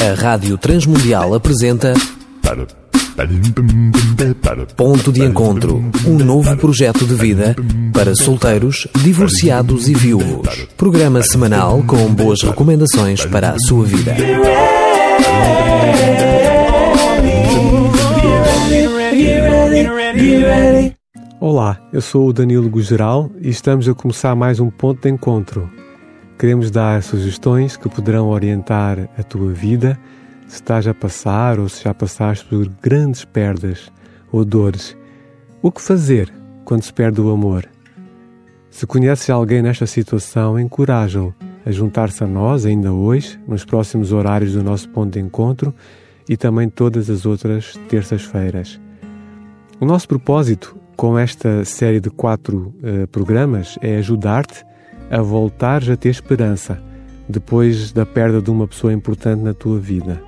A Rádio Transmundial apresenta Ponto de Encontro, um novo projeto de vida para solteiros, divorciados e viúvos. Programa semanal com boas recomendações para a sua vida. Olá, eu sou o Danilo Gugeral e estamos a começar mais um ponto de encontro. Queremos dar sugestões que poderão orientar a tua vida se estás a passar ou se já passaste por grandes perdas ou dores. O que fazer quando se perde o amor? Se conheces alguém nesta situação, encoraja-o a juntar-se a nós ainda hoje, nos próximos horários do nosso ponto de encontro e também todas as outras terças-feiras. O nosso propósito com esta série de quatro uh, programas é ajudar-te a voltares a ter esperança depois da perda de uma pessoa importante na tua vida.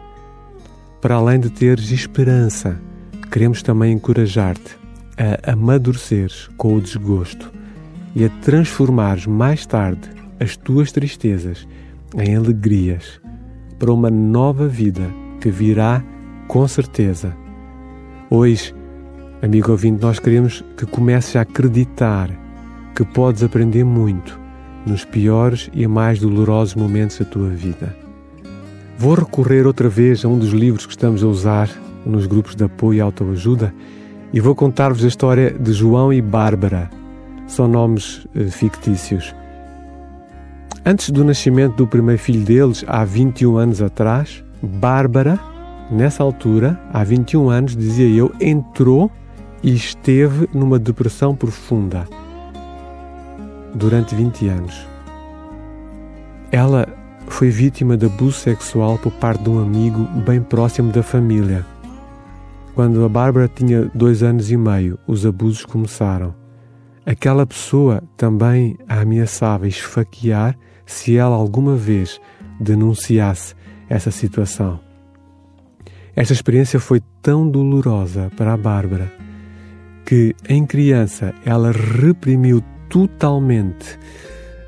Para além de teres esperança, queremos também encorajar-te a amadureceres com o desgosto e a transformares mais tarde as tuas tristezas em alegrias para uma nova vida que virá com certeza. Hoje, Amigo ouvinte, nós queremos que comeces a acreditar que podes aprender muito nos piores e mais dolorosos momentos da tua vida. Vou recorrer outra vez a um dos livros que estamos a usar nos grupos de apoio e autoajuda e vou contar-vos a história de João e Bárbara. São nomes eh, fictícios. Antes do nascimento do primeiro filho deles, há 21 anos atrás, Bárbara, nessa altura, há 21 anos, dizia eu, entrou e esteve numa depressão profunda durante 20 anos. Ela foi vítima de abuso sexual por parte de um amigo bem próximo da família. Quando a Bárbara tinha dois anos e meio, os abusos começaram. Aquela pessoa também a ameaçava esfaquear se ela alguma vez denunciasse essa situação. Esta experiência foi tão dolorosa para a Bárbara que em criança ela reprimiu totalmente,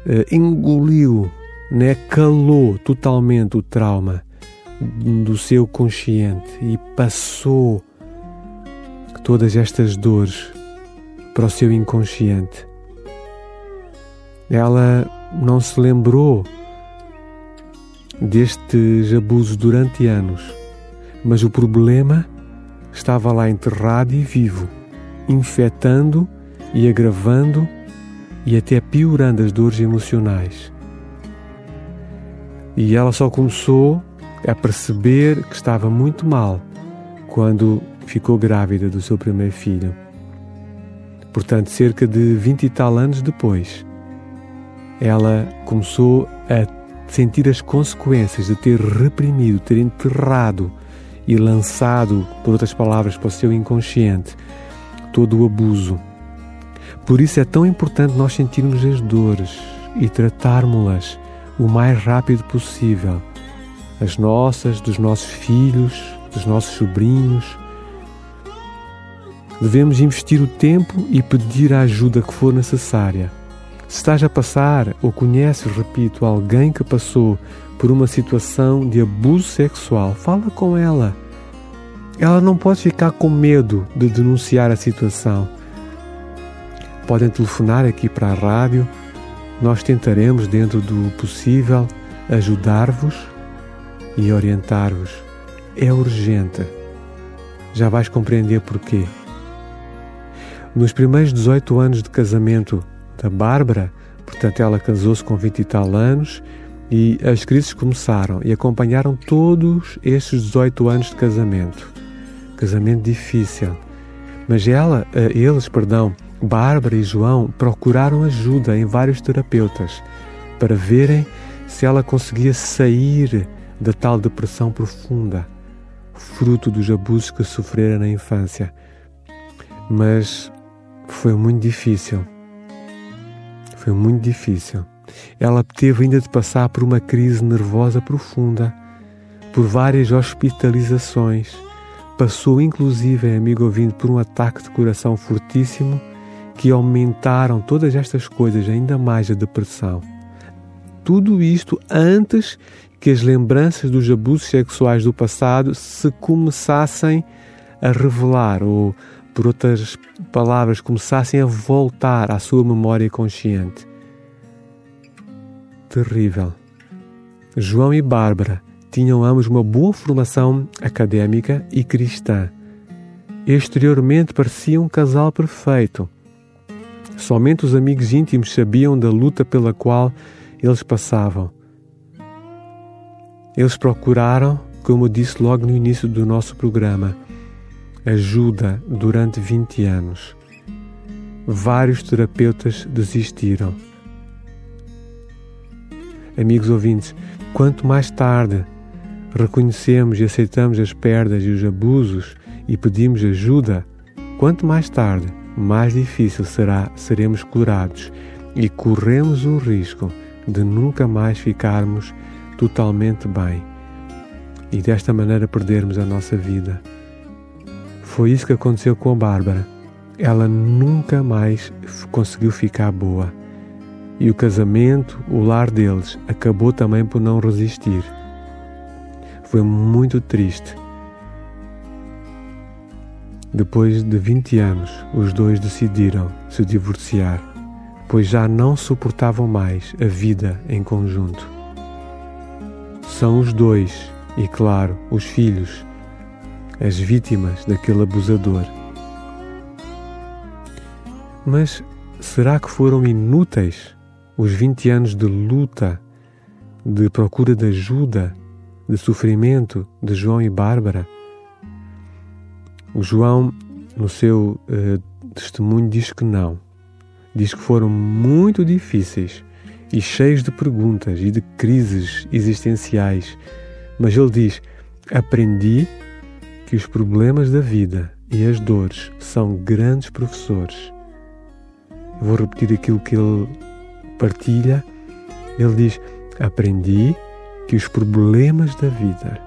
uh, engoliu, né, calou totalmente o trauma do seu consciente e passou todas estas dores para o seu inconsciente. Ela não se lembrou destes abusos durante anos, mas o problema estava lá enterrado e vivo infectando e agravando e até piorando as dores emocionais. E ela só começou a perceber que estava muito mal quando ficou grávida do seu primeiro filho. Portanto, cerca de vinte e tal anos depois, ela começou a sentir as consequências de ter reprimido, ter enterrado e lançado, por outras palavras, para o seu inconsciente todo o abuso. Por isso é tão importante nós sentirmos as dores e tratarmos-las o mais rápido possível. As nossas, dos nossos filhos, dos nossos sobrinhos. Devemos investir o tempo e pedir a ajuda que for necessária. Se estás a passar ou conheces, repito, alguém que passou por uma situação de abuso sexual, fala com ela ela não pode ficar com medo de denunciar a situação. Podem telefonar aqui para a rádio. Nós tentaremos, dentro do possível, ajudar-vos e orientar-vos. É urgente. Já vais compreender porquê. Nos primeiros 18 anos de casamento da Bárbara, portanto, ela casou-se com 20 e tal anos e as crises começaram e acompanharam todos estes 18 anos de casamento casamento difícil. Mas ela, eh, eles, perdão, Bárbara e João procuraram ajuda em vários terapeutas para verem se ela conseguia sair da tal depressão profunda, fruto dos abusos que sofrera na infância. Mas foi muito difícil. Foi muito difícil. Ela teve ainda de passar por uma crise nervosa profunda, por várias hospitalizações Passou inclusive, amigo ouvindo, por um ataque de coração fortíssimo que aumentaram todas estas coisas, ainda mais a depressão. Tudo isto antes que as lembranças dos abusos sexuais do passado se começassem a revelar, ou, por outras palavras, começassem a voltar à sua memória consciente. Terrível. João e Bárbara tinham ambos uma boa formação académica e cristã. Exteriormente pareciam um casal perfeito. Somente os amigos íntimos sabiam da luta pela qual eles passavam. Eles procuraram, como disse logo no início do nosso programa, ajuda durante 20 anos. Vários terapeutas desistiram. Amigos ouvintes, quanto mais tarde reconhecemos e aceitamos as perdas e os abusos e pedimos ajuda, quanto mais tarde, mais difícil será seremos curados e corremos o risco de nunca mais ficarmos totalmente bem e desta maneira perdermos a nossa vida. Foi isso que aconteceu com a Bárbara. Ela nunca mais conseguiu ficar boa. E o casamento, o lar deles, acabou também por não resistir. Foi muito triste. Depois de 20 anos, os dois decidiram se divorciar, pois já não suportavam mais a vida em conjunto. São os dois, e claro, os filhos, as vítimas daquele abusador. Mas será que foram inúteis os 20 anos de luta, de procura de ajuda, de sofrimento de João e Bárbara? O João, no seu uh, testemunho, diz que não. Diz que foram muito difíceis e cheios de perguntas e de crises existenciais. Mas ele diz: Aprendi que os problemas da vida e as dores são grandes professores. Vou repetir aquilo que ele partilha. Ele diz: Aprendi que os problemas da vida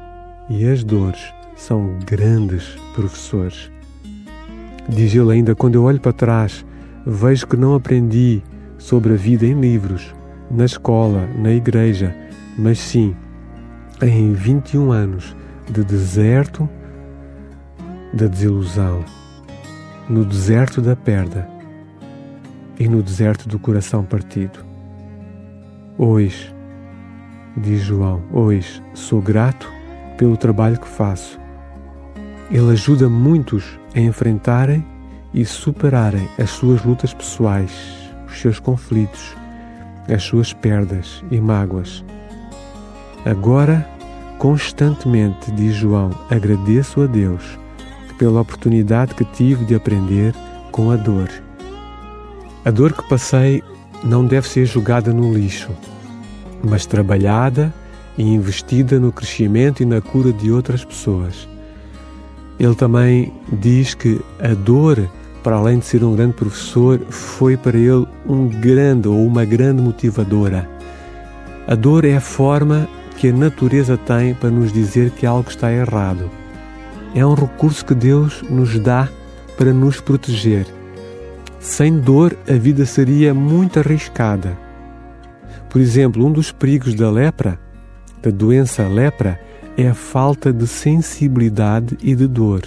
e as dores são grandes professores. Diz ele ainda: quando eu olho para trás, vejo que não aprendi sobre a vida em livros, na escola, na igreja, mas sim em 21 anos de deserto da desilusão, no deserto da perda e no deserto do coração partido. Hoje, diz João, hoje sou grato pelo trabalho que faço ele ajuda muitos a enfrentarem e superarem as suas lutas pessoais, os seus conflitos, as suas perdas e mágoas. Agora, constantemente, diz João, agradeço a Deus pela oportunidade que tive de aprender com a dor. A dor que passei não deve ser jogada no lixo, mas trabalhada e investida no crescimento e na cura de outras pessoas. Ele também diz que a dor, para além de ser um grande professor, foi para ele um grande ou uma grande motivadora. A dor é a forma que a natureza tem para nos dizer que algo está errado. É um recurso que Deus nos dá para nos proteger. Sem dor, a vida seria muito arriscada. Por exemplo, um dos perigos da lepra, da doença lepra, é a falta de sensibilidade e de dor.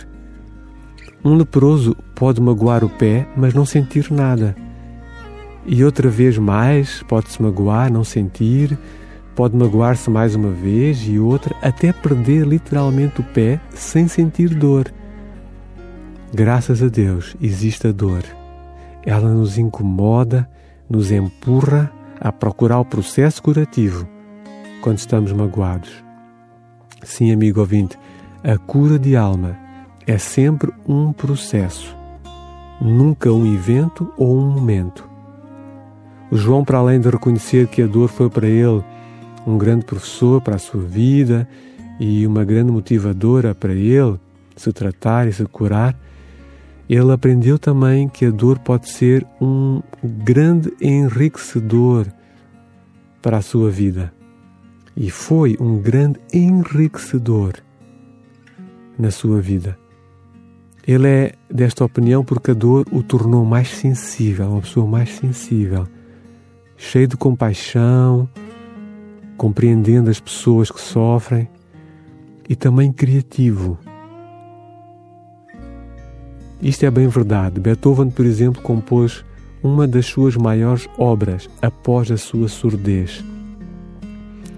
Um leproso pode magoar o pé, mas não sentir nada. E outra vez mais pode-se magoar, não sentir, pode magoar-se mais uma vez e outra, até perder literalmente o pé sem sentir dor. Graças a Deus existe a dor. Ela nos incomoda, nos empurra a procurar o processo curativo quando estamos magoados. Sim, amigo ouvinte, a cura de alma é sempre um processo, nunca um evento ou um momento. O João, para além de reconhecer que a dor foi para ele um grande professor para a sua vida e uma grande motivadora para ele se tratar e se curar, ele aprendeu também que a dor pode ser um grande enriquecedor para a sua vida e foi um grande enriquecedor na sua vida. Ele é desta opinião porque a dor o tornou mais sensível, uma pessoa mais sensível, cheio de compaixão, compreendendo as pessoas que sofrem e também criativo. Isto é bem verdade. Beethoven, por exemplo, compôs uma das suas maiores obras após a sua surdez.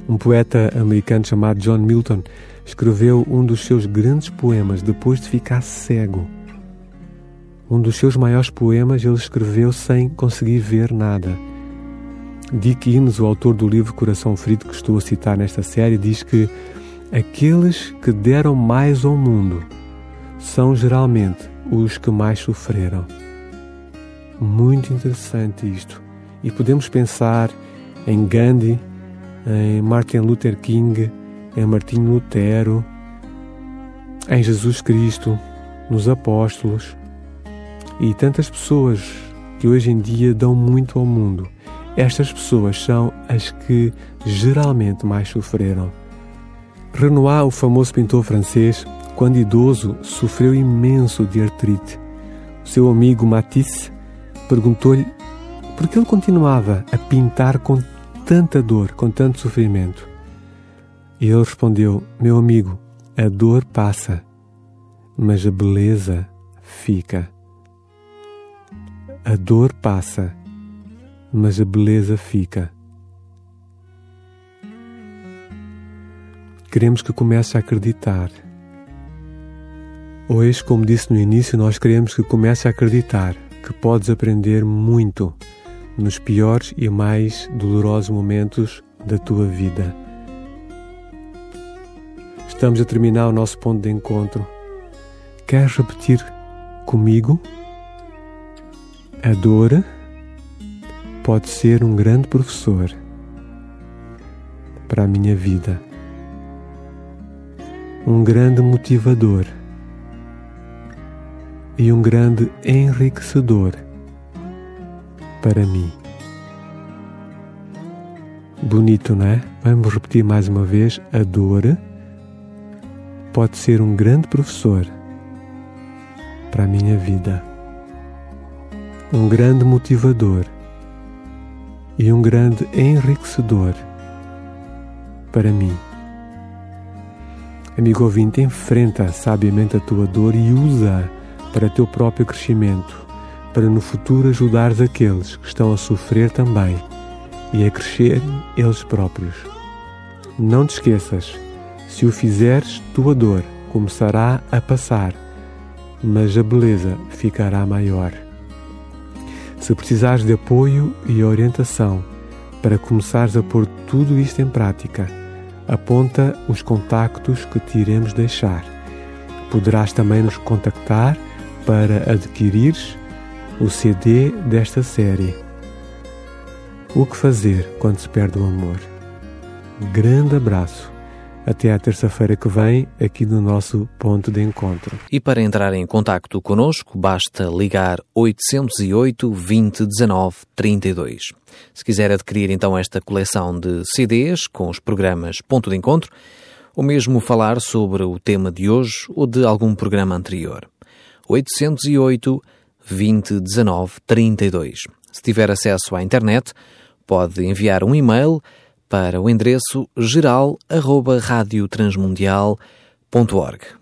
Um poeta americano chamado John Milton escreveu um dos seus grandes poemas depois de ficar cego. Um dos seus maiores poemas ele escreveu sem conseguir ver nada. Dick Innes, o autor do livro Coração Ferido, que estou a citar nesta série, diz que aqueles que deram mais ao mundo são geralmente os que mais sofreram. Muito interessante isto. E podemos pensar em Gandhi, em Martin Luther King, em Martinho Lutero, em Jesus Cristo, nos apóstolos e tantas pessoas que hoje em dia dão muito ao mundo. Estas pessoas são as que geralmente mais sofreram. Renoir, o famoso pintor francês, quando idoso, sofreu imenso de artrite. O seu amigo Matisse perguntou-lhe por que ele continuava a pintar com tanta dor, com tanto sofrimento. E ele respondeu: Meu amigo, a dor passa, mas a beleza fica. A dor passa, mas a beleza fica. Queremos que comece a acreditar. Hoje, como disse no início, nós queremos que comece a acreditar que podes aprender muito nos piores e mais dolorosos momentos da tua vida. Estamos a terminar o nosso ponto de encontro. Queres repetir comigo? A dor pode ser um grande professor para a minha vida, um grande motivador e um grande enriquecedor para mim. Bonito, não é? Vamos repetir mais uma vez: a dor pode ser um grande professor para a minha vida um grande motivador e um grande enriquecedor para mim. Amigo ouvinte, enfrenta sabiamente a tua dor e usa para teu próprio crescimento, para no futuro ajudares aqueles que estão a sofrer também e a crescer eles próprios. Não te esqueças, se o fizeres, tua dor começará a passar, mas a beleza ficará maior. Se precisares de apoio e orientação para começares a pôr tudo isto em prática, aponta os contactos que te iremos deixar. Poderás também nos contactar para adquirires o CD desta série. O que fazer quando se perde o amor? Grande abraço até à terça-feira que vem, aqui no nosso ponto de encontro. E para entrar em contato conosco, basta ligar 808 20 19 32. Se quiser adquirir então esta coleção de CDs com os programas Ponto de Encontro, ou mesmo falar sobre o tema de hoje ou de algum programa anterior. 808 20 19 32. Se tiver acesso à internet, pode enviar um e-mail para o endereço geral@radiotransmundial.org.